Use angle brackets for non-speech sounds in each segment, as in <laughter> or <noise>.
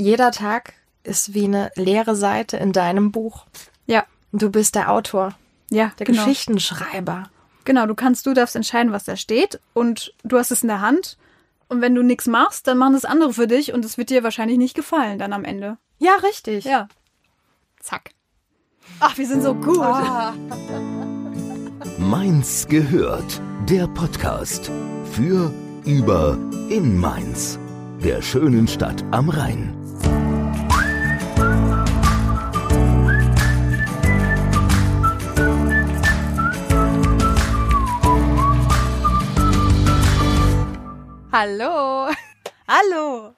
jeder Tag ist wie eine leere Seite in deinem Buch. Ja. Und du bist der Autor, Ja, der genau. Geschichtenschreiber. Genau, du kannst, du darfst entscheiden, was da steht und du hast es in der Hand. Und wenn du nichts machst, dann machen das andere für dich und es wird dir wahrscheinlich nicht gefallen dann am Ende. Ja, richtig. Ja. Zack. Ach, wir sind so gut. <laughs> Mainz gehört. Der Podcast für, über, in Mainz. Der schönen Stadt am Rhein. Hallo. Hallo.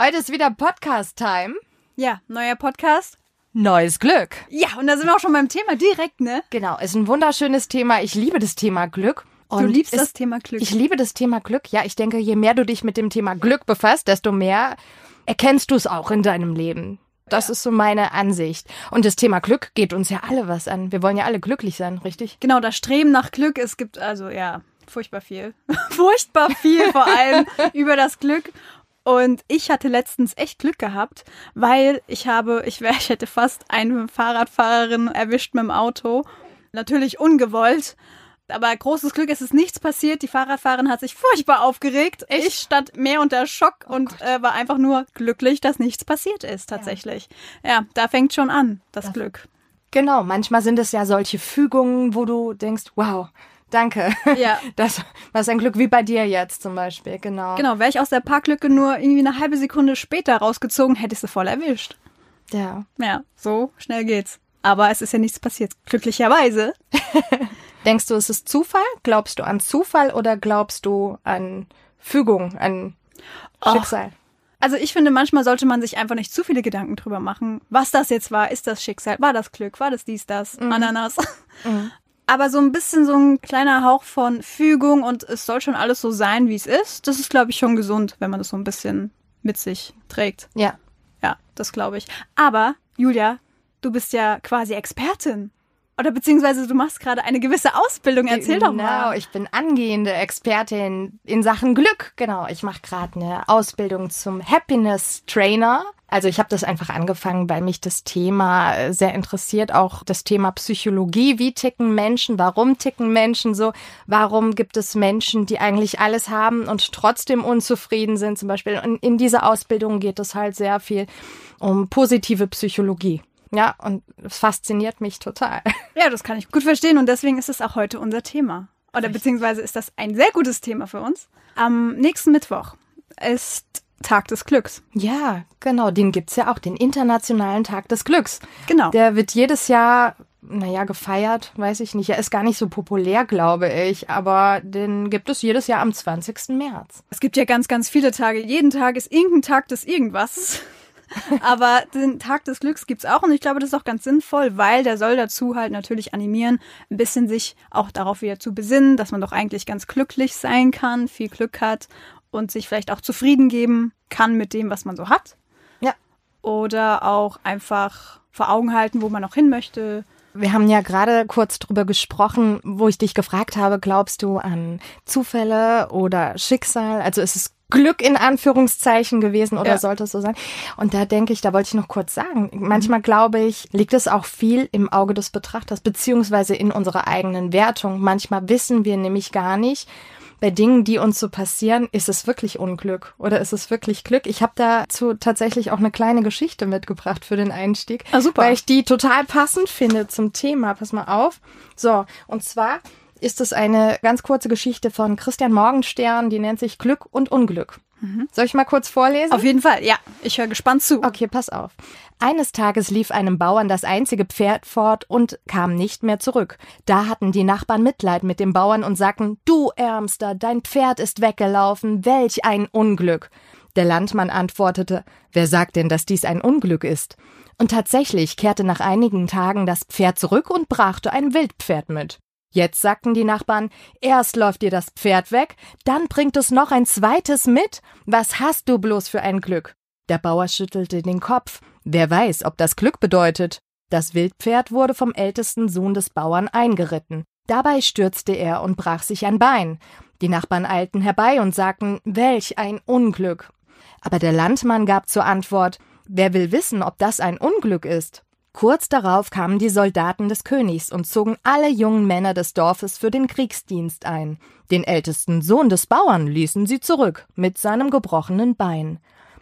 Heute ist wieder Podcast-Time. Ja, neuer Podcast. Neues Glück. Ja, und da sind wir auch schon beim Thema direkt, ne? Genau, ist ein wunderschönes Thema. Ich liebe das Thema Glück. Du Und liebst es- das Thema Glück. Ich liebe das Thema Glück. Ja, ich denke, je mehr du dich mit dem Thema Glück befasst, desto mehr erkennst du es auch in deinem Leben. Das ist so meine Ansicht. Und das Thema Glück geht uns ja alle was an. Wir wollen ja alle glücklich sein, richtig? Genau, das Streben nach Glück. Es gibt also, ja, furchtbar viel. <laughs> furchtbar viel vor allem <laughs> über das Glück. Und ich hatte letztens echt Glück gehabt, weil ich habe, ich, wär, ich hätte fast eine Fahrradfahrerin erwischt mit dem Auto. Natürlich ungewollt. Aber großes Glück, es ist nichts passiert. Die Fahrradfahrerin hat sich furchtbar aufgeregt. Ich stand mehr unter Schock und äh, war einfach nur glücklich, dass nichts passiert ist, tatsächlich. Ja, da fängt schon an, das Glück. Genau, manchmal sind es ja solche Fügungen, wo du denkst, wow, danke. Ja. <laughs> Das was ein Glück wie bei dir jetzt zum Beispiel, genau. Genau, wäre ich aus der Parklücke nur irgendwie eine halbe Sekunde später rausgezogen, hätte ich sie voll erwischt. Ja. Ja, so schnell geht's. Aber es ist ja nichts passiert. Glücklicherweise. <laughs> Denkst du, es ist Zufall? Glaubst du an Zufall oder glaubst du an Fügung, an Och. Schicksal? Also ich finde, manchmal sollte man sich einfach nicht zu viele Gedanken drüber machen, was das jetzt war. Ist das Schicksal? War das Glück? War das dies, das? Ananas? Aber so ein bisschen so ein kleiner Hauch von Fügung und es soll schon alles so sein, wie es ist. Das ist, glaube ich, schon gesund, wenn man das so ein bisschen mit sich trägt. Ja. Ja, das glaube ich. Aber, Julia, du bist ja quasi Expertin. Oder beziehungsweise du machst gerade eine gewisse Ausbildung. Erzähl genau, doch mal. ich bin angehende Expertin in Sachen Glück. Genau, ich mache gerade eine Ausbildung zum Happiness Trainer. Also ich habe das einfach angefangen, weil mich das Thema äh, sehr interessiert, auch das Thema Psychologie. Wie ticken Menschen? Warum ticken Menschen so? Warum gibt es Menschen, die eigentlich alles haben und trotzdem unzufrieden sind? Zum Beispiel in, in dieser Ausbildung geht es halt sehr viel um positive Psychologie. Ja, und es fasziniert mich total. <laughs> Ja, das kann ich gut verstehen und deswegen ist es auch heute unser Thema. Oder beziehungsweise ist das ein sehr gutes Thema für uns. Am nächsten Mittwoch ist Tag des Glücks. Ja, genau, den gibt's ja auch, den Internationalen Tag des Glücks. Genau. Der wird jedes Jahr, naja, gefeiert, weiß ich nicht. Er ist gar nicht so populär, glaube ich, aber den gibt es jedes Jahr am 20. März. Es gibt ja ganz, ganz viele Tage. Jeden Tag ist irgendein Tag des Irgendwas. <laughs> Aber den Tag des Glücks gibt's auch und ich glaube, das ist auch ganz sinnvoll, weil der soll dazu halt natürlich animieren, ein bisschen sich auch darauf wieder zu besinnen, dass man doch eigentlich ganz glücklich sein kann, viel Glück hat und sich vielleicht auch zufrieden geben kann mit dem, was man so hat. Ja. Oder auch einfach vor Augen halten, wo man noch hin möchte. Wir haben ja gerade kurz drüber gesprochen, wo ich dich gefragt habe, glaubst du an Zufälle oder Schicksal? Also ist es Glück in Anführungszeichen gewesen oder Ja. sollte es so sein? Und da denke ich, da wollte ich noch kurz sagen, manchmal glaube ich, liegt es auch viel im Auge des Betrachters, beziehungsweise in unserer eigenen Wertung. Manchmal wissen wir nämlich gar nicht, bei Dingen, die uns so passieren, ist es wirklich Unglück oder ist es wirklich Glück? Ich habe dazu tatsächlich auch eine kleine Geschichte mitgebracht für den Einstieg, Ah, super. weil ich die total passend finde zum Thema. Pass mal auf. So, und zwar ist es eine ganz kurze Geschichte von Christian Morgenstern, die nennt sich Glück und Unglück. Soll ich mal kurz vorlesen? Auf jeden Fall, ja. Ich höre gespannt zu. Okay, pass auf. Eines Tages lief einem Bauern das einzige Pferd fort und kam nicht mehr zurück. Da hatten die Nachbarn Mitleid mit dem Bauern und sagten, du Ärmster, dein Pferd ist weggelaufen, welch ein Unglück. Der Landmann antwortete, wer sagt denn, dass dies ein Unglück ist? Und tatsächlich kehrte nach einigen Tagen das Pferd zurück und brachte ein Wildpferd mit. Jetzt sagten die Nachbarn, erst läuft dir das Pferd weg, dann bringt es noch ein zweites mit. Was hast du bloß für ein Glück? Der Bauer schüttelte den Kopf. Wer weiß, ob das Glück bedeutet. Das Wildpferd wurde vom ältesten Sohn des Bauern eingeritten. Dabei stürzte er und brach sich ein Bein. Die Nachbarn eilten herbei und sagten, welch ein Unglück. Aber der Landmann gab zur Antwort, Wer will wissen, ob das ein Unglück ist? Kurz darauf kamen die Soldaten des Königs und zogen alle jungen Männer des Dorfes für den Kriegsdienst ein. Den ältesten Sohn des Bauern ließen sie zurück mit seinem gebrochenen Bein.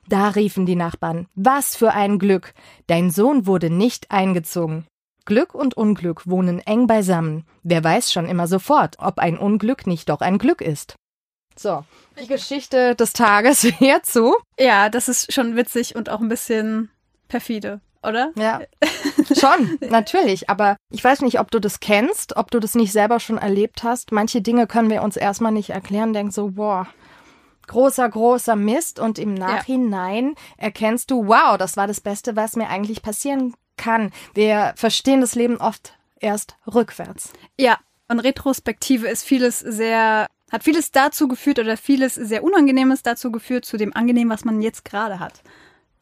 Da riefen die Nachbarn Was für ein Glück. Dein Sohn wurde nicht eingezogen. Glück und Unglück wohnen eng beisammen. Wer weiß schon immer sofort, ob ein Unglück nicht doch ein Glück ist. So, die Geschichte des Tages <laughs> hierzu. Ja, das ist schon witzig und auch ein bisschen perfide oder? Ja, schon, <laughs> natürlich. Aber ich weiß nicht, ob du das kennst, ob du das nicht selber schon erlebt hast. Manche Dinge können wir uns erstmal nicht erklären, denk so, boah, großer, großer Mist. Und im Nachhinein ja. erkennst du, wow, das war das Beste, was mir eigentlich passieren kann. Wir verstehen das Leben oft erst rückwärts. Ja, und Retrospektive ist vieles sehr hat vieles dazu geführt oder vieles sehr Unangenehmes dazu geführt zu dem Angenehmen, was man jetzt gerade hat.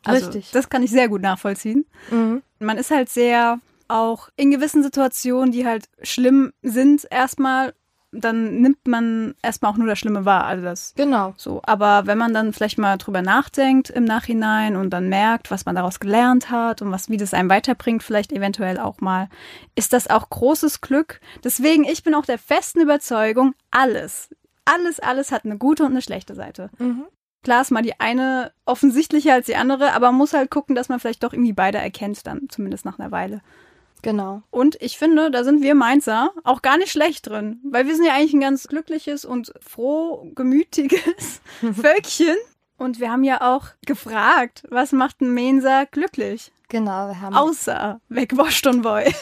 Also, Richtig. Das kann ich sehr gut nachvollziehen. Mhm. Man ist halt sehr auch in gewissen Situationen, die halt schlimm sind, erstmal, dann nimmt man erstmal auch nur das Schlimme wahr. Also das genau. So. Aber wenn man dann vielleicht mal drüber nachdenkt im Nachhinein und dann merkt, was man daraus gelernt hat und was, wie das einem weiterbringt, vielleicht eventuell auch mal, ist das auch großes Glück. Deswegen, ich bin auch der festen Überzeugung, alles, alles, alles hat eine gute und eine schlechte Seite. Mhm. Klar ist mal die eine offensichtlicher als die andere, aber man muss halt gucken, dass man vielleicht doch irgendwie beide erkennt, dann zumindest nach einer Weile. Genau. Und ich finde, da sind wir Mainzer auch gar nicht schlecht drin, weil wir sind ja eigentlich ein ganz glückliches und frohgemütiges <laughs> Völkchen. Und wir haben ja auch gefragt, was macht ein Mainzer glücklich? Genau, wir haben. Außer wegwascht und Boy.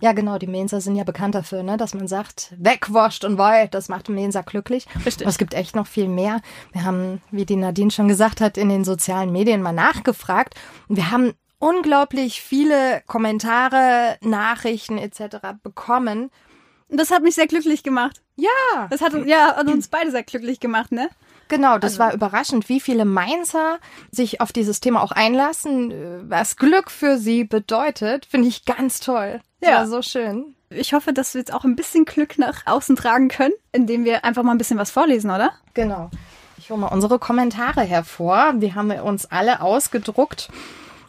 Ja, genau, die Mensa sind ja bekannt dafür, ne, dass man sagt, wegwascht und weit, das macht Mensa glücklich. Richtig. Aber es gibt echt noch viel mehr. Wir haben, wie die Nadine schon gesagt hat, in den sozialen Medien mal nachgefragt und wir haben unglaublich viele Kommentare, Nachrichten etc. bekommen. Und das hat mich sehr glücklich gemacht. Ja. Das hat, ja, hat uns beide sehr glücklich gemacht, ne? Genau, das also. war überraschend, wie viele Mainzer sich auf dieses Thema auch einlassen, was Glück für sie bedeutet, finde ich ganz toll. Ja, so schön. Ich hoffe, dass wir jetzt auch ein bisschen Glück nach außen tragen können, indem wir einfach mal ein bisschen was vorlesen, oder? Genau. Ich hole mal unsere Kommentare hervor. Die haben wir uns alle ausgedruckt.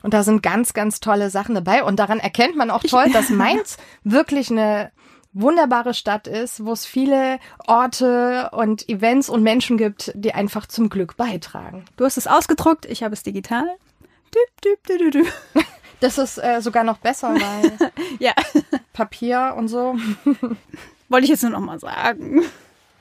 Und da sind ganz, ganz tolle Sachen dabei. Und daran erkennt man auch toll, <laughs> dass Mainz wirklich eine wunderbare Stadt ist, wo es viele Orte und Events und Menschen gibt, die einfach zum Glück beitragen. Du hast es ausgedruckt, ich habe es digital. Düb, düb, düb, düb. Das ist äh, sogar noch besser, weil <laughs> ja. Papier und so. <laughs> Wollte ich jetzt nur noch mal sagen.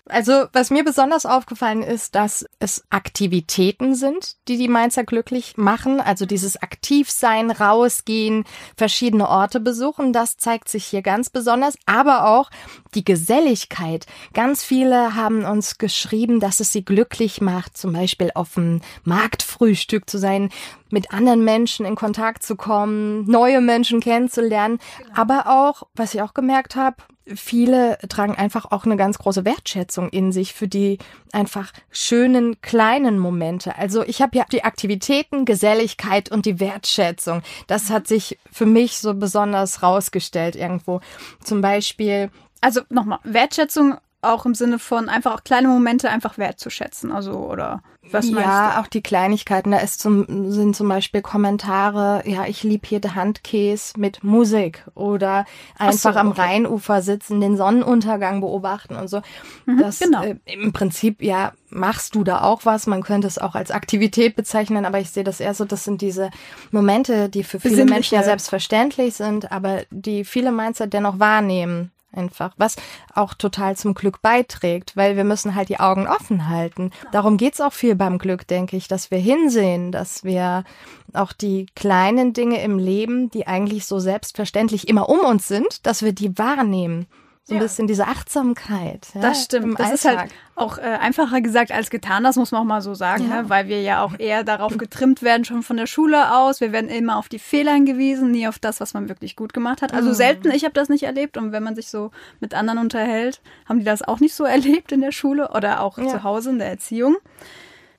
Also, was mir besonders aufgefallen ist, dass es Aktivitäten sind, die die Mainzer glücklich machen. Also dieses Aktivsein, rausgehen, verschiedene Orte besuchen, das zeigt sich hier ganz besonders. Aber auch die Geselligkeit. Ganz viele haben uns geschrieben, dass es sie glücklich macht, zum Beispiel auf dem Marktfrühstück zu sein, mit anderen Menschen in Kontakt zu kommen, neue Menschen kennenzulernen. Genau. Aber auch, was ich auch gemerkt habe, viele tragen einfach auch eine ganz große Wertschätzung in sich für die einfach schönen kleinen Momente. Also ich habe ja die Aktivitäten, Geselligkeit und die Wertschätzung. Das hat sich für mich so besonders rausgestellt irgendwo. Zum Beispiel also nochmal, Wertschätzung auch im Sinne von einfach auch kleine Momente einfach wertzuschätzen, also oder was meinst ja, du? auch die Kleinigkeiten. Da ist zum, sind zum Beispiel Kommentare, ja, ich liebe hier den Handkäse mit Musik oder einfach so, am okay. Rheinufer sitzen, den Sonnenuntergang beobachten und so. Mhm, das genau. äh, im Prinzip, ja, machst du da auch was. Man könnte es auch als Aktivität bezeichnen, aber ich sehe das eher so, das sind diese Momente, die für viele Menschen ja selbstverständlich sind, aber die viele Mindset dennoch wahrnehmen einfach, was auch total zum Glück beiträgt, weil wir müssen halt die Augen offen halten. Darum geht's auch viel beim Glück, denke ich, dass wir hinsehen, dass wir auch die kleinen Dinge im Leben, die eigentlich so selbstverständlich immer um uns sind, dass wir die wahrnehmen so ein ja. bisschen diese Achtsamkeit. Ja, das stimmt. Das Alltag. ist halt auch äh, einfacher gesagt als getan, das muss man auch mal so sagen, ja. ne? weil wir ja auch eher darauf getrimmt werden, schon von der Schule aus. Wir werden immer auf die Fehler hingewiesen, nie auf das, was man wirklich gut gemacht hat. Also mhm. selten, ich habe das nicht erlebt und wenn man sich so mit anderen unterhält, haben die das auch nicht so <laughs> erlebt in der Schule oder auch zu Hause in der Erziehung.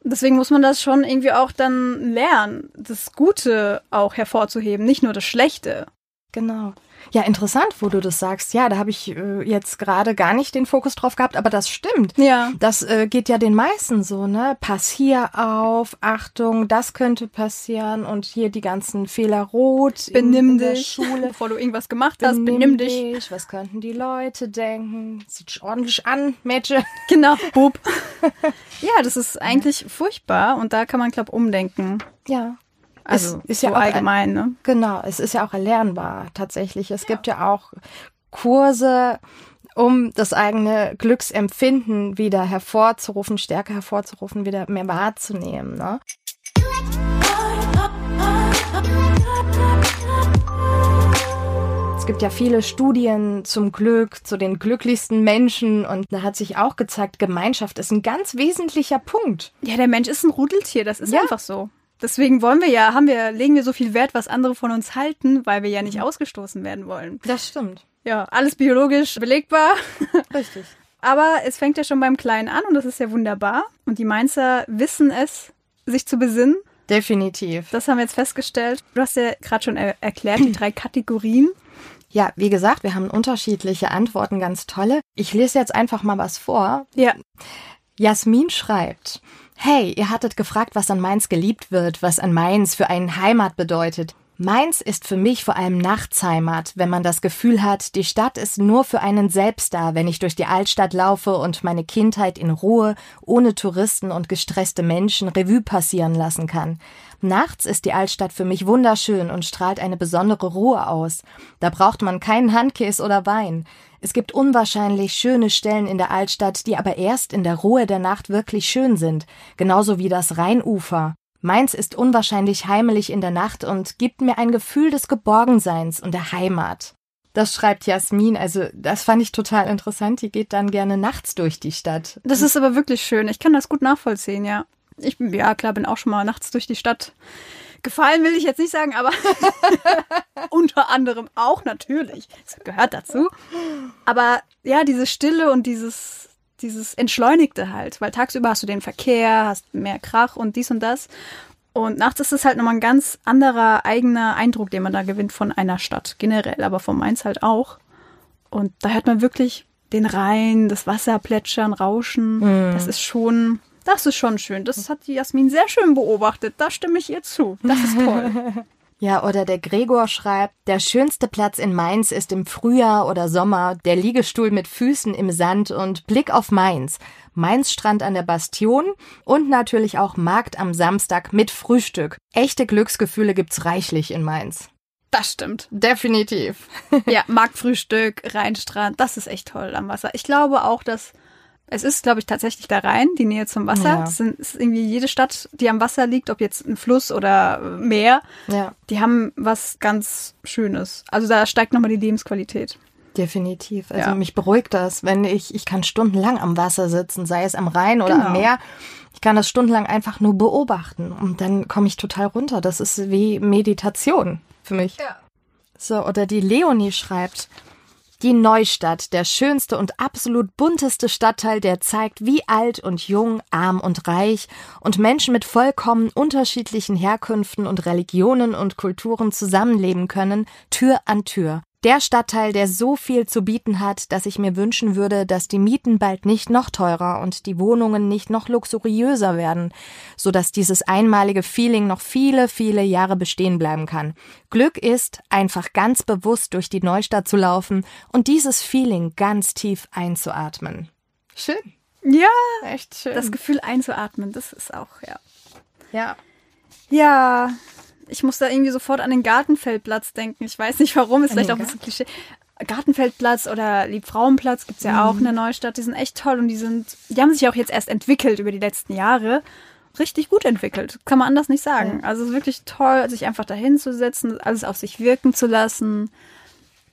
Deswegen muss man das schon irgendwie auch dann lernen, das Gute auch hervorzuheben, nicht nur das Schlechte. genau. Ja, interessant, wo du das sagst. Ja, da habe ich äh, jetzt gerade gar nicht den Fokus drauf gehabt, aber das stimmt. Ja. Das äh, geht ja den meisten so, ne? Pass hier auf, Achtung, das könnte passieren und hier die ganzen Fehler rot. Benimm in, in der dich, Schule. <laughs> bevor du irgendwas gemacht hast. Benimm, dich. Was könnten die Leute denken? Sieht ordentlich an, Mädchen. <laughs> Genau, Bub. <laughs> ja, das ist eigentlich furchtbar und da kann man, glaube umdenken. Ja. Also Es ist so ja auch allgemein, ne? Genau, es ist ja auch erlernbar tatsächlich. Es gibt ja auch Kurse, um das eigene Glücksempfinden wieder hervorzurufen, stärker hervorzurufen, wieder mehr wahrzunehmen. Ne? Es gibt ja viele Studien zum Glück, zu den glücklichsten Menschen und da hat sich auch gezeigt, Gemeinschaft ist ein ganz wesentlicher Punkt. Ja, der Mensch ist ein Rudeltier, das ist Ja. einfach so. Deswegen wollen wir ja, haben wir, legen wir so viel Wert, was andere von uns halten, weil wir ja nicht ausgestoßen werden wollen. Das stimmt. Ja, alles biologisch belegbar. <laughs> Richtig. Aber es fängt ja schon beim Kleinen an und das ist ja wunderbar. Und die Mainzer wissen es, sich zu besinnen. Definitiv. Das haben wir jetzt festgestellt. Du hast ja gerade schon er erklärt, die drei Kategorien. Ja, wie gesagt, wir haben unterschiedliche Antworten, ganz tolle. Ich lese jetzt einfach mal was vor. Ja. Jasmin schreibt, Hey, ihr hattet gefragt, was an Mainz geliebt wird, was an Mainz für einen Heimat bedeutet. Mainz ist für mich vor allem Nachtsheimat, wenn man das Gefühl hat, die Stadt ist nur für einen selbst da, wenn ich durch die Altstadt laufe und meine Kindheit in Ruhe, ohne Touristen und gestresste Menschen Revue passieren lassen kann. Nachts ist die Altstadt für mich wunderschön und strahlt eine besondere Ruhe aus. Da braucht man keinen Handkäse oder Wein. Es gibt unwahrscheinlich schöne Stellen in der Altstadt, die aber erst in der Ruhe der Nacht wirklich schön sind, genauso wie das Rheinufer. Mainz ist unwahrscheinlich heimelig in der Nacht und gibt mir ein Gefühl des Geborgenseins und der Heimat. Das schreibt Jasmin, also das fand ich total interessant. Die geht dann gerne nachts durch die Stadt. Das ist aber wirklich schön. Ich kann das gut nachvollziehen, ja. Ich, ja, klar, bin auch schon mal nachts durch die Stadt gefallen, will ich jetzt nicht sagen, aber <laughs> unter anderem auch natürlich. Das gehört dazu. Aber ja, diese Stille und dieses, dieses Entschleunigte halt, weil tagsüber hast du den Verkehr, hast mehr Krach und dies und das. Und nachts ist es halt nochmal ein ganz anderer eigener Eindruck, den man da gewinnt von einer Stadt generell, aber von Mainz halt auch. Und da hört man wirklich den Rhein, das Wasser plätschern, rauschen. Das ist schon, das ist schon schön. Das hat die Jasmin sehr schön beobachtet. Da stimme ich ihr zu. Das ist toll. <laughs> Ja, oder der Gregor schreibt, der schönste Platz in Mainz ist im Frühjahr oder Sommer der Liegestuhl mit Füßen im Sand und Blick auf Mainz. Mainzstrand an der Bastion und natürlich auch Markt am Samstag mit Frühstück. Echte Glücksgefühle gibt's reichlich in Mainz. Das stimmt. Definitiv. Ja, Marktfrühstück, Rheinstrand, das ist echt toll am Wasser. Ich glaube auch, dass es ist, glaube ich, tatsächlich der Rhein, die Nähe zum Wasser. Ja. Das sind, ist irgendwie jede Stadt, die am Wasser liegt, ob jetzt ein Fluss oder Meer, Ja, die haben was ganz Schönes. Also da steigt nochmal die Lebensqualität. definitiv. Also Ja. mich beruhigt das, wenn ich, ich kann stundenlang am Wasser sitzen, sei es am Rhein oder am Genau. Meer. Ich kann das stundenlang einfach nur beobachten und dann komme ich total runter. Das ist wie Meditation für mich. Ja. So, oder die Leonie schreibt, die Neustadt, der schönste und absolut bunteste Stadtteil, der zeigt, wie alt und jung, arm und reich und Menschen mit vollkommen unterschiedlichen Herkünften und Religionen und Kulturen zusammenleben können, Tür an Tür. Der Stadtteil, der so viel zu bieten hat, dass ich mir wünschen würde, dass die Mieten bald nicht noch teurer und die Wohnungen nicht noch luxuriöser werden, so dass dieses einmalige Feeling noch viele, viele Jahre bestehen bleiben kann. Glück ist, einfach ganz bewusst durch die Neustadt zu laufen und dieses Feeling ganz tief einzuatmen. Schön. Ja, Echt schön. das Gefühl einzuatmen, das ist auch, ja. ja. Ja, ich muss da irgendwie sofort an den Gartenfeldplatz denken. Ich weiß nicht warum, ist vielleicht auch ein bisschen Klischee. Gartenfeldplatz oder Liebfrauenplatz gibt's ja auch in der Neustadt. Die sind echt toll und die sind, die haben sich auch jetzt erst entwickelt über die letzten Jahre. Richtig gut entwickelt, kann man anders nicht sagen. Also es ist wirklich toll, sich einfach dahin zu setzen, alles auf sich wirken zu lassen.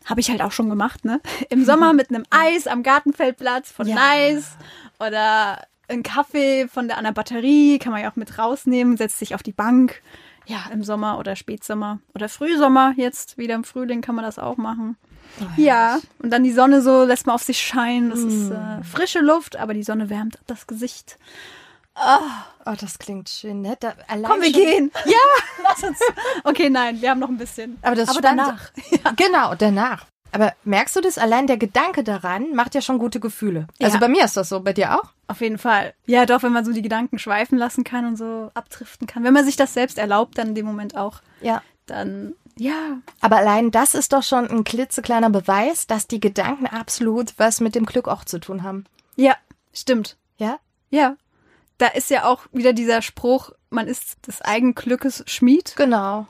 Habe ich halt auch schon gemacht, ne? <laughs> Im Sommer mit einem Eis am Gartenfeldplatz von Ja. Nice oder ein Kaffee von der an der Batterie kann man ja auch mit rausnehmen, setzt sich auf die Bank. Ja, im Sommer oder Spätsommer oder Frühsommer jetzt wieder im Frühling kann man das auch machen. ja, und dann die Sonne so lässt man auf sich scheinen. Das ist äh, frische Luft, aber die Sonne wärmt das Gesicht. Oh, das klingt schön, ne? Da, Komm, wir gehen. Ja, <laughs> lass uns Okay, nein, wir haben noch ein bisschen. Aber das Aber Spannende- danach. <laughs> Genau, danach. Aber merkst du das? Allein der Gedanke daran macht ja schon gute Gefühle. Also Ja. bei mir ist das so, bei dir auch? Auf jeden Fall. Ja, doch, wenn man so die Gedanken schweifen lassen kann und so abdriften kann. Wenn man sich das selbst erlaubt, dann in dem Moment auch. Ja. Dann, ja. Aber allein das ist doch schon ein klitzekleiner Beweis, dass die Gedanken absolut was mit dem Glück auch zu tun haben. Ja, stimmt. Ja? Ja. Da ist ja auch wieder dieser Spruch, man ist des eigenen Glückes Schmied. Genau.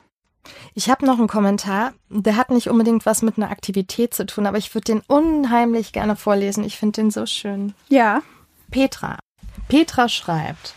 Ich habe noch einen Kommentar, der hat nicht unbedingt was mit einer Aktivität zu tun, aber ich würde den unheimlich gerne vorlesen. Ich finde den so schön. Ja. Petra. Petra schreibt.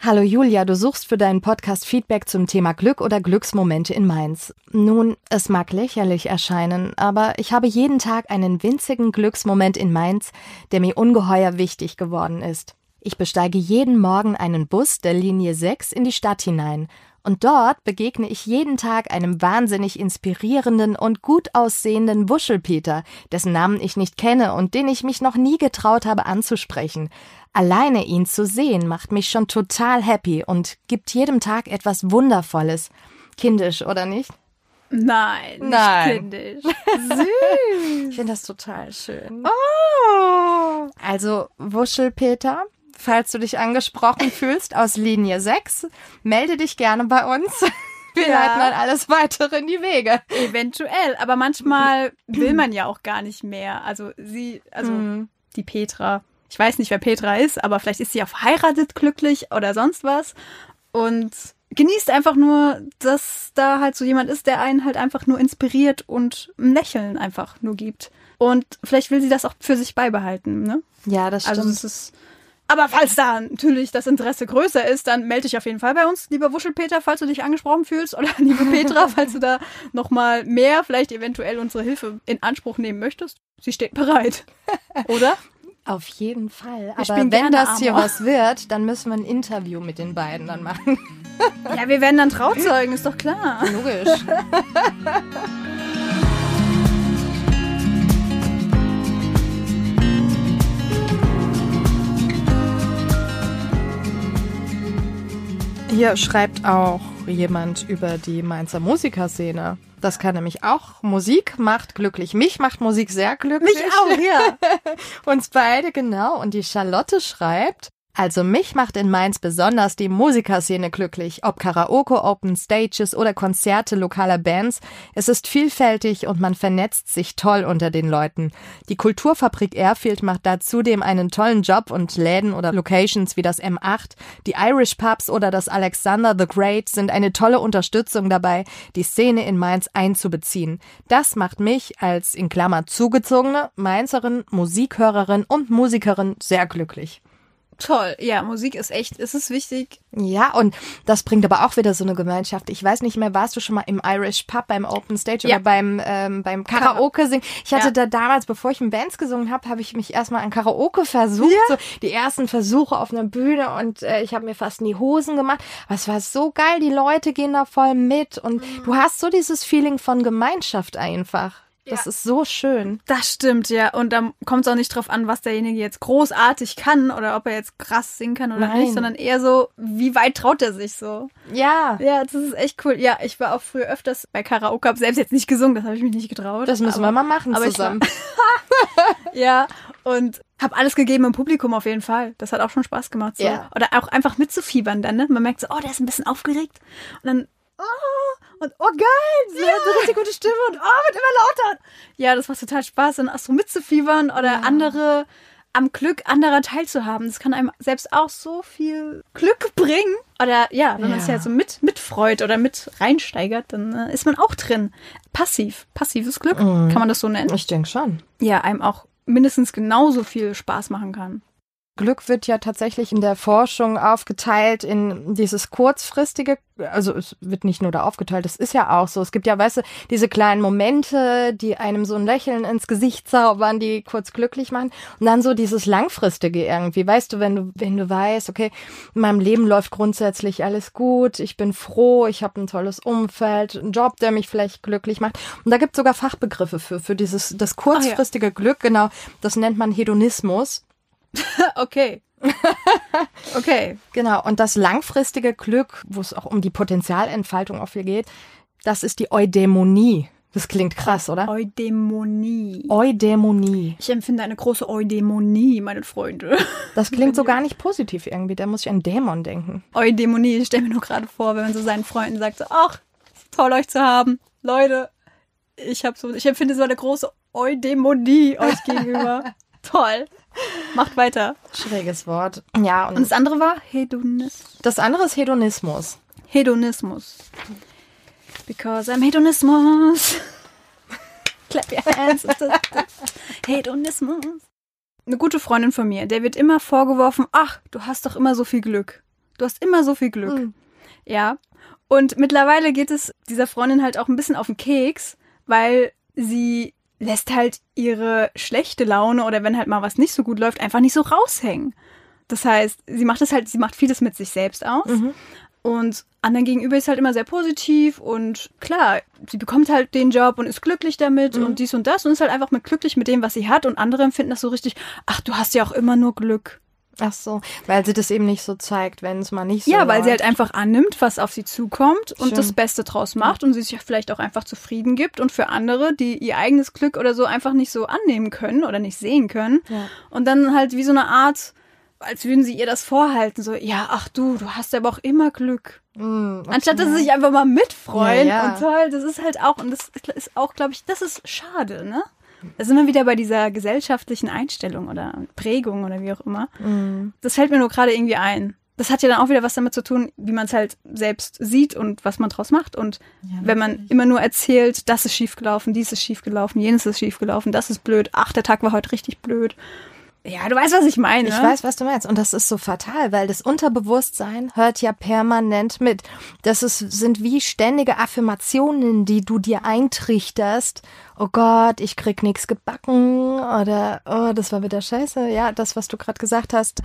Hallo Julia, du suchst für deinen Podcast Feedback zum Thema Glück oder Glücksmomente in Mainz. Nun, es mag lächerlich erscheinen, aber ich habe jeden Tag einen winzigen Glücksmoment in Mainz, der mir ungeheuer wichtig geworden ist. Ich besteige jeden Morgen einen Bus der Linie 6 in die Stadt hinein. Und dort begegne ich jeden Tag einem wahnsinnig inspirierenden und gut aussehenden Wuschelpeter, dessen Namen ich nicht kenne und den ich mich noch nie getraut habe anzusprechen. Alleine ihn zu sehen macht mich schon total happy und gibt jedem Tag etwas Wundervolles. Kindisch, oder nicht? Nein, nicht Nein. kindisch. <laughs> Ich finde das total schön. Oh. Also, Wuschelpeter, falls du dich angesprochen fühlst aus Linie 6, melde dich gerne bei uns. <laughs> Wir Ja. leiten dann alles weitere in die Wege. Eventuell, aber manchmal will man ja auch gar nicht mehr. Also sie, also Mhm. die Petra. Ich weiß nicht, wer Petra ist, aber vielleicht ist sie auch verheiratet, glücklich oder sonst was. Und genießt einfach nur, dass da halt so jemand ist, der einen halt einfach nur inspiriert und ein Lächeln einfach nur gibt. Und vielleicht will sie das auch für sich beibehalten, ne? Ja, das stimmt. Also es ist. Aber falls da natürlich das Interesse größer ist, dann melde dich auf jeden Fall bei uns, lieber Wuschelpeter, falls du dich angesprochen fühlst. Oder <laughs> liebe Petra, falls du da nochmal mehr, vielleicht eventuell unsere Hilfe in Anspruch nehmen möchtest. Sie steht bereit. <laughs> Oder? Auf jeden Fall. Aber wenn das hier Amor. was wird, dann müssen wir ein Interview mit den beiden dann machen. Ja, wir werden dann Trauzeugen, ist doch klar. Logisch. <laughs> Hier schreibt auch jemand über die Mainzer Musikerszene. Das kann nämlich auch. Musik macht glücklich. Mich macht Musik sehr glücklich. Mich auch, ja. <laughs> Uns beide, genau. Und die Charlotte schreibt, also mich macht in Mainz besonders die Musikerszene glücklich. Ob Karaoke, Open Stages oder Konzerte lokaler Bands. Es ist vielfältig und man vernetzt sich toll unter den Leuten. Die Kulturfabrik Airfield macht da zudem einen tollen Job und Läden oder Locations wie das M8, die Irish Pubs oder das Alexander the Great sind eine tolle Unterstützung dabei, die Szene in Mainz einzubeziehen. Das macht mich als in Klammer zugezogene Mainzerin, Musikhörerin und Musikerin sehr glücklich. Toll. Ja, Musik ist echt, es ist wichtig. Ja, und das bringt aber auch wieder so eine Gemeinschaft. Ich weiß nicht mehr, warst du schon mal im Irish Pub beim Open Stage Ja. oder beim, ähm, beim Karaoke singen? Ich hatte Ja. da damals, bevor ich in Bands gesungen habe, habe ich mich erstmal an Karaoke versucht. So die ersten Versuche auf einer Bühne und äh, ich habe mir fast in die Hosen gemacht. Aber es war so geil, die Leute gehen da voll mit und Mhm. du hast so dieses Feeling von Gemeinschaft einfach. Das Ja. ist so schön. Das stimmt, ja. Und da kommt es auch nicht drauf an, was derjenige jetzt großartig kann oder ob er jetzt krass singen kann oder Nein. nicht, sondern eher so, wie weit traut er sich so. Ja. Ja, das ist echt cool. Ja, ich war auch früher öfters bei Karaoke, habe selbst jetzt nicht gesungen, das habe ich mich nicht getraut. Das müssen wir mal machen aber zusammen. <laughs> Ja, und habe alles gegeben im Publikum auf jeden Fall. Das hat auch schon Spaß gemacht. So. Ja. Oder auch einfach mitzufiebern dann, ne? Man merkt so, oh, der ist ein bisschen aufgeregt. Und dann, oh, und oh geil, sie hat eine richtig gute Stimme und oh, wird immer lauter. Ja, das macht total Spaß, dann auch so mitzufiebern oder andere am Glück anderer teilzuhaben. Das kann einem selbst auch so viel Glück bringen. Oder ja, wenn man Ja. sich halt so mit, mitfreut oder mit reinsteigert, dann äh, ist man auch drin. Passiv, passives Glück, kann man das so nennen Ich denke schon. ja, einem auch mindestens genauso viel Spaß machen kann. Glück wird ja tatsächlich in der Forschung aufgeteilt in dieses kurzfristige, also es wird nicht nur da aufgeteilt, es ist ja auch so. Es gibt ja, weißt du, diese kleinen Momente, die einem so ein Lächeln ins Gesicht zaubern, die kurz glücklich machen. Und dann so dieses langfristige irgendwie, weißt du, wenn du, wenn du weißt, okay, in meinem Leben läuft grundsätzlich alles gut, ich bin froh, ich habe ein tolles Umfeld, einen Job, der mich vielleicht glücklich macht. Und da gibt es sogar Fachbegriffe für, für dieses, das kurzfristige Glück, genau, das nennt man Hedonismus. <laughs> Okay. Okay. Genau. Und das langfristige Glück, wo es auch um die Potenzialentfaltung auch viel geht, das ist die Eudämonie. Das klingt krass, oder? Eudämonie. Eudämonie. Ich empfinde eine große Eudämonie, meine Freunde. Das klingt so <laughs> gar nicht positiv irgendwie. Da muss ich an Dämon denken. Eudämonie, ich stelle mir nur gerade vor, wenn man so seinen Freunden sagt, so, ach, toll euch zu haben. Leute, ich habe so, ich empfinde so eine große Eudämonie euch <laughs> gegenüber. toll. <laughs> Macht weiter. Schräges Wort. Ja, Und und das andere war Hedonismus. das andere ist Hedonismus. Hedonismus. Because I'm Hedonismus. <laughs> Clap your hands. Hedonismus. Eine gute Freundin von mir, der wird immer vorgeworfen, ach, du hast doch immer so viel Glück. Du hast immer so viel Glück. Hm. Ja. Und mittlerweile geht es dieser Freundin halt auch ein bisschen auf den Keks, weil sie lässt halt ihre schlechte Laune oder wenn halt mal was nicht so gut läuft, einfach nicht so raushängen. Das heißt, sie macht es halt, sie macht vieles mit sich selbst aus. Mhm. Und anderen gegenüber ist halt immer sehr positiv und klar, sie bekommt halt den Job und ist glücklich damit Mhm. und dies und das und ist halt einfach mit glücklich mit dem, was sie hat und andere empfinden das so richtig, ach, du hast ja auch immer nur Glück. Ach so, weil sie das eben nicht so zeigt, wenn es mal nicht so ja, weil sie läuft. halt einfach annimmt, was auf sie zukommt und Schön. das Beste draus macht und sie sich vielleicht auch einfach zufrieden gibt und für andere, die ihr eigenes Glück oder so einfach nicht so annehmen können oder nicht sehen können Ja. und dann halt wie so eine Art, als würden sie ihr das vorhalten, so, ja, ach du, du hast aber auch immer Glück. Mm, okay. Anstatt dass sie sich einfach mal mitfreuen Ja, ja. und toll, das ist halt auch, und das ist auch, glaube ich, das ist schade, ne? Da sind wir wieder bei dieser gesellschaftlichen Einstellung oder Prägung oder wie auch immer. Mm. Das fällt mir nur gerade irgendwie ein. Das hat ja dann auch wieder was damit zu tun, wie man es halt selbst sieht und was man draus macht. Und wenn man immer nur erzählt, das ist schiefgelaufen, dies ist schiefgelaufen, jenes ist schiefgelaufen, das ist blöd, ach, der Tag war heute richtig blöd. Ja, du weißt, was ich meine. Ich weiß, was du meinst. Und das ist so fatal, weil das Unterbewusstsein hört ja permanent mit. Das ist, sind wie ständige Affirmationen, die du dir eintrichterst. Oh Gott, ich krieg nichts gebacken oder oh, das war wieder scheiße. Ja, das, was du gerade gesagt hast.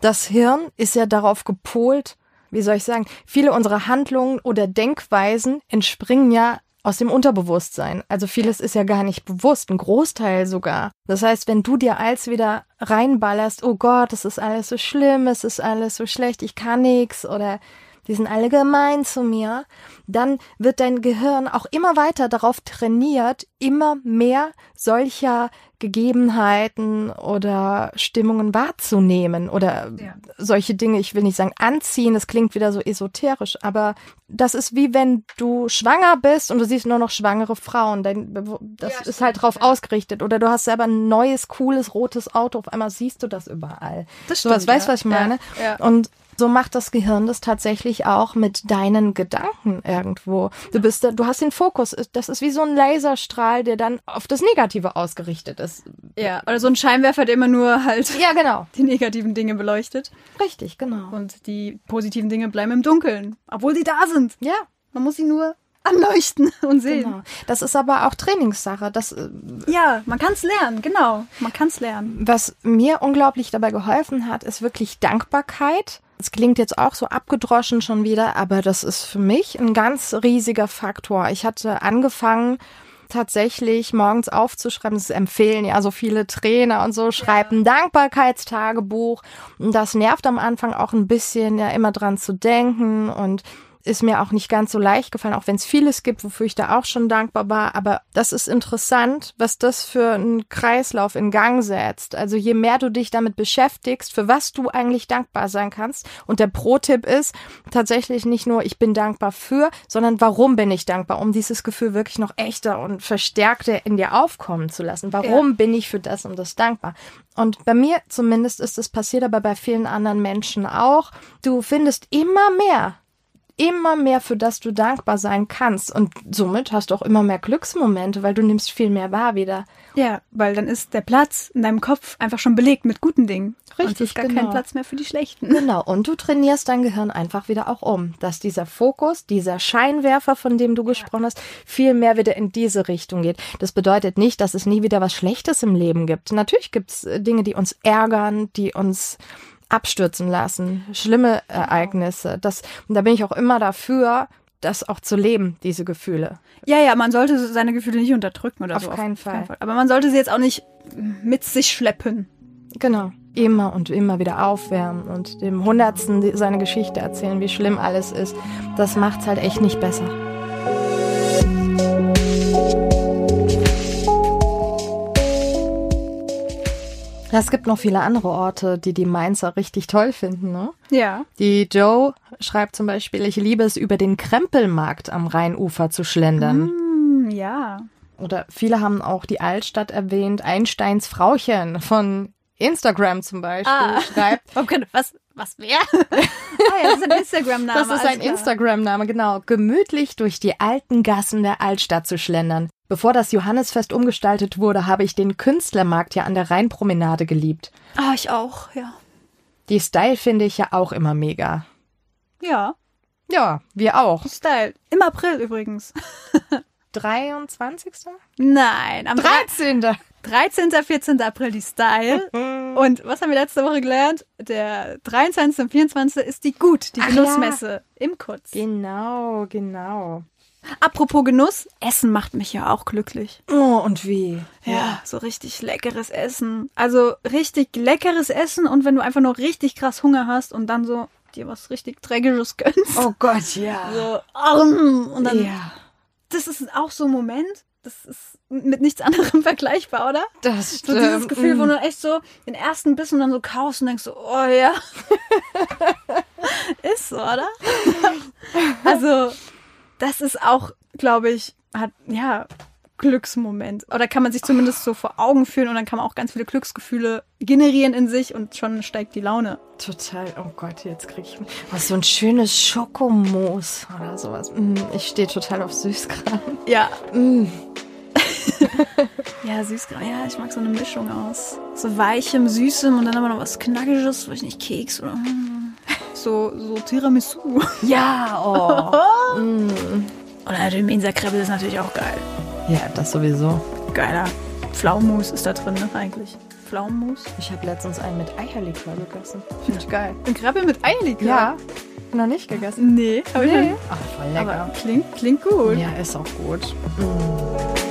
Das Hirn ist ja darauf gepolt, wie soll ich sagen, viele unserer Handlungen oder Denkweisen entspringen ja aus dem Unterbewusstsein. Also vieles ist ja gar nicht bewusst, ein Großteil sogar. Das heißt, wenn du dir alles wieder reinballerst, oh Gott, es ist alles so schlimm, es ist alles so schlecht, ich kann nix oder die sind alle gemein zu mir, dann wird dein Gehirn auch immer weiter darauf trainiert, immer mehr solcher Gegebenheiten oder Stimmungen wahrzunehmen oder Ja. solche Dinge, ich will nicht sagen anziehen, das klingt wieder so esoterisch, aber das ist wie wenn du schwanger bist und du siehst nur noch schwangere Frauen, Dein, das Ja, ist halt drauf ja. ausgerichtet oder du hast selber ein neues, cooles, rotes Auto, auf einmal siehst du das überall. Das So was, stimmt, weißt du, was ich meine? Und so macht das Gehirn das tatsächlich auch mit deinen Gedanken irgendwo. Du bist, du hast den Fokus. Das ist wie so ein Laserstrahl, der dann auf das Negative ausgerichtet ist. Ja, oder so ein Scheinwerfer, der immer nur halt Ja, genau. <laughs> die negativen Dinge beleuchtet. Richtig, genau. Und die positiven Dinge bleiben im Dunkeln, obwohl sie da sind. Ja, Man muss sie nur anleuchten <laughs> und sehen. genau. Das ist aber auch Trainingssache. Das, äh, Ja, man kann es lernen, genau. Man kann es lernen. was mir unglaublich dabei geholfen hat, ist wirklich Dankbarkeit. Es klingt jetzt auch so abgedroschen schon wieder, aber das ist für mich ein ganz riesiger Faktor. Ich hatte angefangen, tatsächlich morgens aufzuschreiben, das empfehlen ja so viele Trainer und so, schreibt ein Dankbarkeitstagebuch. Und das nervt am Anfang auch ein bisschen, ja, immer dran zu denken und ist mir auch nicht ganz so leicht gefallen, auch wenn es vieles gibt, wofür ich da auch schon dankbar war. Aber das ist interessant, was das für einen Kreislauf in Gang setzt. Also je mehr du dich damit beschäftigst, für was du eigentlich dankbar sein kannst. Und der Pro-Tipp ist tatsächlich nicht nur, ich bin dankbar für, sondern warum bin ich dankbar, um dieses Gefühl wirklich noch echter und verstärkter in dir aufkommen zu lassen. Warum bin ich für das und das dankbar? Und bei mir zumindest ist es passiert, aber bei vielen anderen Menschen auch. Du findest immer mehr immer mehr, für das du dankbar sein kannst. Und somit hast du auch immer mehr Glücksmomente, weil du nimmst viel mehr wahr wieder. Ja, weil dann ist der Platz in deinem Kopf einfach schon belegt mit guten Dingen. Und es Richtig, ist gar genau. kein Platz mehr für die schlechten. Genau. Und du trainierst dein Gehirn einfach wieder auch um, dass dieser Fokus, dieser Scheinwerfer, von dem du gesprochen hast, viel mehr wieder in diese Richtung geht. Das bedeutet nicht, dass es nie wieder was Schlechtes im Leben gibt. Natürlich gibt es Dinge, die uns ärgern, die uns abstürzen lassen, schlimme Ereignisse. Das, und da bin ich auch immer dafür, das auch zu leben, diese Gefühle. Ja, ja, man sollte seine Gefühle nicht unterdrücken oder Auf so. keinen Fall. Aber man sollte sie jetzt auch nicht mit sich schleppen. Genau. immer und immer wieder aufwärmen und dem Hundertsten seine Geschichte erzählen, wie schlimm alles ist, das macht's halt echt nicht besser. Es gibt noch viele andere Orte, die die Mainzer richtig toll finden, ne? Ja. Die Joe schreibt zum Beispiel, ich liebe es, über den Krempelmarkt am Rheinufer zu schlendern. Hm, ja. Oder viele haben auch die Altstadt erwähnt. Einsteins Frauchen von Instagram zum Beispiel Ah. schreibt. <laughs> Was, was wer? <laughs> ah ja, das ist ein Instagram-Name. Das ist ein. Instagram-Name, genau. Gemütlich durch die alten Gassen der Altstadt zu schlendern. Bevor das Johannesfest umgestaltet wurde, habe ich den Künstlermarkt ja an der Rheinpromenade geliebt. Ah, ich auch, ja. Die Style finde ich ja auch immer mega. Ja, Ja, wir auch. Style. Im April übrigens. <laughs> 23. Nein, am 13. 13. 14. April die Style. <laughs> Und was haben wir letzte Woche gelernt? Der 23. und 24. ist die Gut, die Ach Genussmesse im Kutz. Genau, genau. Apropos Genuss, Essen macht mich ja auch glücklich. Oh, und wie? Ja, so richtig leckeres Essen. Also richtig leckeres Essen und wenn du einfach nur richtig krass Hunger hast und dann so dir was richtig Dreckiges gönnst. Oh Gott, ja. So, arm, und dann, ja, das ist auch so ein Moment, das ist mit nichts <laughs> anderem vergleichbar, oder? das So dieses stimmt. Gefühl, wo du echt so den ersten Bissen dann so kaust und denkst so, oh ja. <laughs> ist so, oder? <laughs> also, das ist auch, glaube ich, hat, ja, Glücksmoment. Oder kann man sich zumindest so vor Augen führen und dann kann man auch ganz viele Glücksgefühle generieren in sich und schon steigt die Laune. Total, oh Gott, jetzt krieg ich was so ein schönes Schokomoos oder sowas. Mm, Ich stehe total auf Süßkram. Ja. Mm. <laughs> Ja, süß. Ja, ich mag so eine Mischung aus so weichem, süßem und dann aber noch was knackiges, weiß ich nicht, Keks oder mm, so, so Tiramisu. Ja, oh. <laughs> mm. Oder natürlich Mensa-Kreppel ist natürlich auch geil. Ja, das sowieso. Geiler Pflaumenmus ist da drin, ne, eigentlich. Pflaumenmus. Ich habe letztens einen mit Eierlikör gegessen. Finde ich geil. Ein Kreppel mit Eierlikör? Ja, noch nicht gegessen. Nee, hab ich Nee. nicht. Ach, voll Aber lecker. klingt, klingt gut. Ja, ist auch gut. Mm.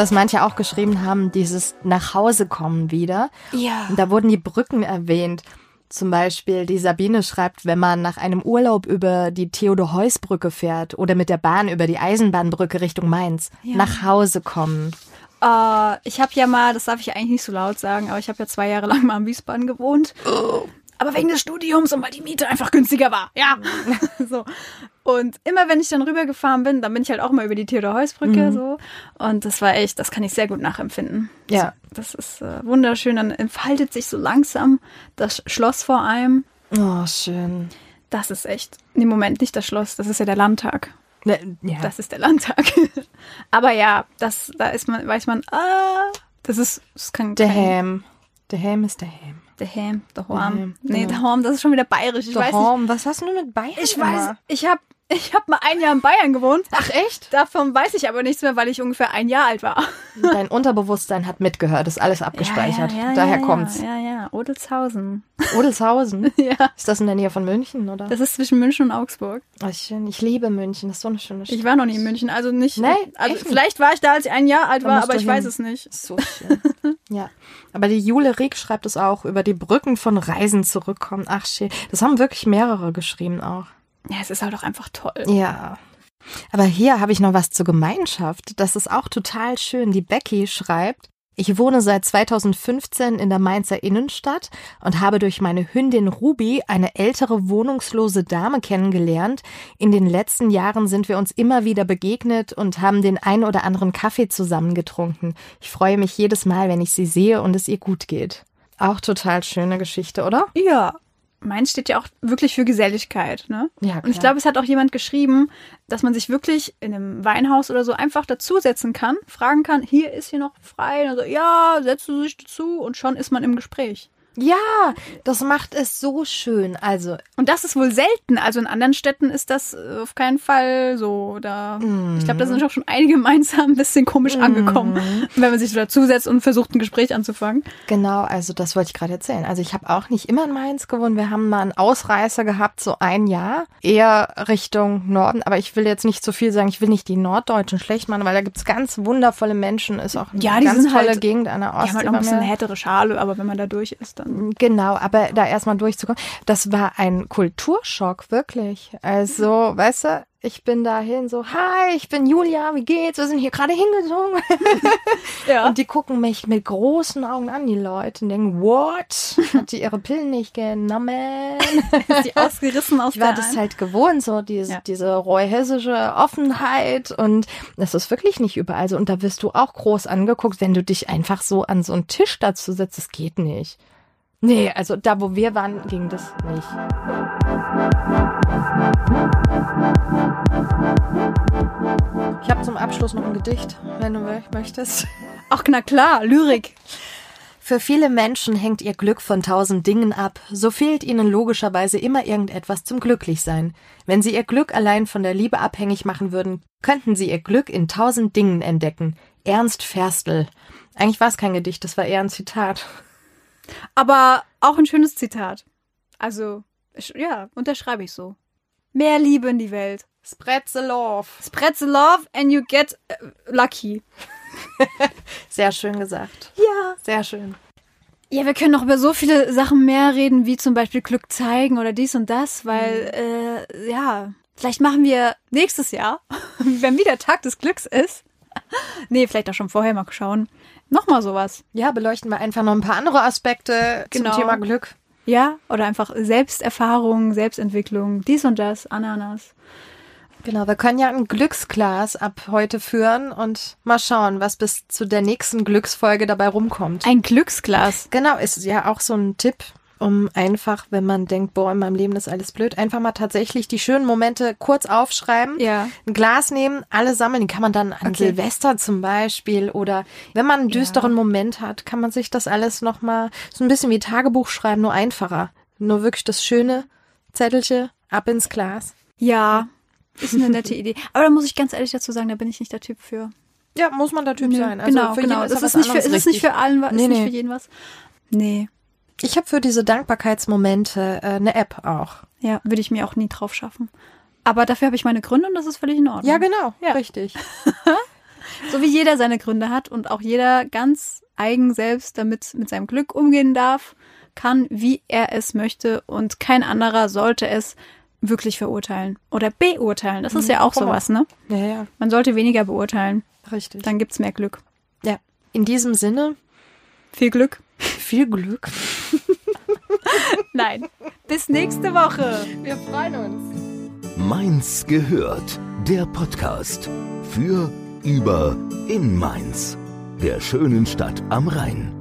Was manche auch geschrieben haben, dieses nach Hause kommen wieder. Ja. Und da wurden die Brücken erwähnt. Zum Beispiel die Sabine schreibt, wenn man nach einem Urlaub über die Theodor-Heuss-Brücke fährt oder mit der Bahn über die Eisenbahnbrücke Richtung Mainz. Ja. Nach Hause kommen. Äh, ich habe ja mal, das darf ich eigentlich nicht so laut sagen, aber ich habe ja zwei Jahre lang mal in Wiesbaden gewohnt. Aber wegen des Studiums und weil die Miete einfach günstiger war. Ja. <laughs> so. Und immer wenn ich dann rübergefahren bin, dann bin ich halt auch mal über die Theodor-Heuss-Brücke so. Und das war echt, das kann ich sehr gut nachempfinden. Ja. Das ist äh, wunderschön. Dann entfaltet sich so langsam das Schloss vor einem. Oh, schön. Das ist echt, im Moment nicht das Schloss, das ist ja der Landtag. Ne, Ja. Das ist der Landtag. <laughs> Aber ja, das, da ist man, weiß man, ah, das ist, das kann der Ham. Der Ham ist der Ham. Der Ham, der Der Horm. Ham, Nee, der Horm, das ist schon wieder bayerisch. Ich Horm. Was hast du denn mit Bayern. Ich weiß, ich habe ich hab mal ein Jahr in Bayern gewohnt. Ach, echt? Davon weiß ich aber nichts mehr, weil ich ungefähr ein Jahr alt war. Dein Unterbewusstsein hat mitgehört, ist alles abgespeichert. Ja, ja, ja, Daher ja, kommt's. Ja, ja, Odelshausen. Odelshausen. <laughs> Ja. Ist das in der Nähe von München, oder? Das ist zwischen München und Augsburg. Oh, schön. Ich liebe München. Das ist so eine schöne Stadt. Ich war noch nie in München, also nicht. Nee, also echt vielleicht war ich da, als ich ein Jahr alt war, aber ich weiß hin. es nicht. So schön. <laughs> ja. Aber die Jule Rieck schreibt es auch, über die Brücken von Reisen zurückkommen. Ach, schön. Das haben wirklich mehrere geschrieben auch. Ja, es ist halt auch einfach toll. Ja. Aber hier habe ich noch was zur Gemeinschaft. Das ist auch total schön. Die Becky schreibt, ich wohne seit 2015 in der Mainzer Innenstadt und habe durch meine Hündin Ruby eine ältere wohnungslose Dame kennengelernt. In den letzten Jahren sind wir uns immer wieder begegnet und haben den ein oder anderen Kaffee zusammen getrunken. Ich freue mich jedes Mal, wenn ich sie sehe und es ihr gut geht. Auch total schöne Geschichte, oder? Ja. Meins steht ja auch wirklich für Geselligkeit, ne? Ja, Und ich glaube, es hat auch jemand geschrieben, dass man sich wirklich in einem Weinhaus oder so einfach dazusetzen kann, fragen kann, hier ist hier noch frei. Und so, ja, setzt du sich dazu und schon ist man im Gespräch. Ja, das macht es so schön. Also, Und das ist wohl selten. Also in anderen Städten ist das äh, auf keinen Fall so. Da, Ich glaube, da sind auch schon einige Mainzer ein bisschen komisch angekommen, wenn man sich so dazusetzt und versucht, ein Gespräch anzufangen. genau, also das wollte ich gerade erzählen. Also ich habe auch nicht immer in Mainz gewohnt. Wir haben mal einen Ausreißer gehabt, so ein Jahr, eher Richtung Norden. Aber ich will jetzt nicht zu viel sagen. Ich will nicht die Norddeutschen schlecht machen, weil da gibt's ganz wundervolle Menschen. Ist auch eine Ja, die ganz sind tolle halt- Gegend an der Die haben Ostsee. halt noch ein bisschen härtere Schale, aber wenn man da durch ist, dann. Genau, aber da erstmal durchzukommen, das war ein Kulturschock, wirklich. Also, weißt du, ich bin dahin so, hi, ich bin Julia, wie geht's? Wir sind hier gerade hingezogen. <laughs> Ja. Und die gucken mich mit großen Augen an, die Leute, und denken, what? Hat die ihre Pillen nicht genommen? <laughs> ist die ausgerissen aus Ich war das halt gewohnt, so diese, Ja. diese roy-hessische Offenheit und das ist wirklich nicht überall so. Und da wirst du auch groß angeguckt, wenn du dich einfach so an so einen Tisch dazu setzt. Das geht nicht. Nee, also da, wo wir waren, ging das nicht. Ich habe zum Abschluss noch ein Gedicht, wenn du möchtest. <laughs> Ach, na klar, Lyrik. Für viele Menschen hängt ihr Glück von tausend Dingen ab, so fehlt ihnen logischerweise immer irgendetwas zum Glücklichsein. Wenn sie ihr Glück allein von der Liebe abhängig machen würden, könnten sie ihr Glück in tausend Dingen entdecken. Ernst Ferstel. Eigentlich war es kein Gedicht, das war eher ein Zitat. Aber auch ein schönes Zitat. Also, ja, unterschreibe ich so. Mehr Liebe in die Welt. Spread the love. Spread the love and you get äh, lucky. <laughs> Sehr schön gesagt. Ja. Sehr schön. Ja, wir können noch über so viele Sachen mehr reden, wie zum Beispiel Glück zeigen oder dies und das, weil, äh, ja, vielleicht machen wir nächstes Jahr, <laughs> wenn wieder Tag des Glücks ist. <laughs> nee, vielleicht auch schon vorher mal schauen. Nochmal sowas. Ja, beleuchten wir einfach noch ein paar andere Aspekte Genau. zum Thema Glück. Ja, oder einfach Selbsterfahrung, Selbstentwicklung, dies und das, Ananas. Genau, wir können ja ein Glücksglas ab heute führen und mal schauen, was bis zu der nächsten Glücksfolge dabei rumkommt. Ein Glücksglas. Genau, ist ja auch so ein Tipp, um einfach, wenn man denkt, boah, in meinem Leben ist alles blöd, einfach mal tatsächlich die schönen Momente kurz aufschreiben, Ja. ein Glas nehmen, alle sammeln, die kann man dann an Okay. Silvester zum Beispiel oder wenn man einen düsteren Moment hat, kann man sich das alles nochmal, so ein bisschen wie Tagebuch schreiben, nur einfacher. Nur wirklich das schöne Zettelchen ab ins Glas. Ja, ist eine nette Idee. Aber da muss ich ganz ehrlich dazu sagen, da bin ich nicht der Typ für. Ja, muss man der Typ Nö, sein. Also genau, für genau. jeden Es da ist, nicht für, es ist nicht richtig. für allen, was, Nee, ist nicht nee. für jeden was. Nee. Ich habe für diese Dankbarkeitsmomente äh, eine App auch. Ja, würde ich mir auch nie drauf schaffen. Aber dafür habe ich meine Gründe und das ist völlig in Ordnung. Ja, genau, Ja. richtig. <laughs> So wie jeder seine Gründe hat und auch jeder ganz eigen selbst damit mit seinem Glück umgehen darf, kann, wie er es möchte und kein anderer sollte es wirklich verurteilen oder beurteilen. Das ist ja auch mal. sowas, ne? Ja, ja, Man sollte weniger beurteilen, richtig. dann gibt's mehr Glück. ja. In diesem Sinne, Viel Glück. Viel Glück. <laughs> Nein. Bis nächste Woche. Wir freuen uns. Mainz gehört, der Podcast für, über, in Mainz, der schönen Stadt am Rhein.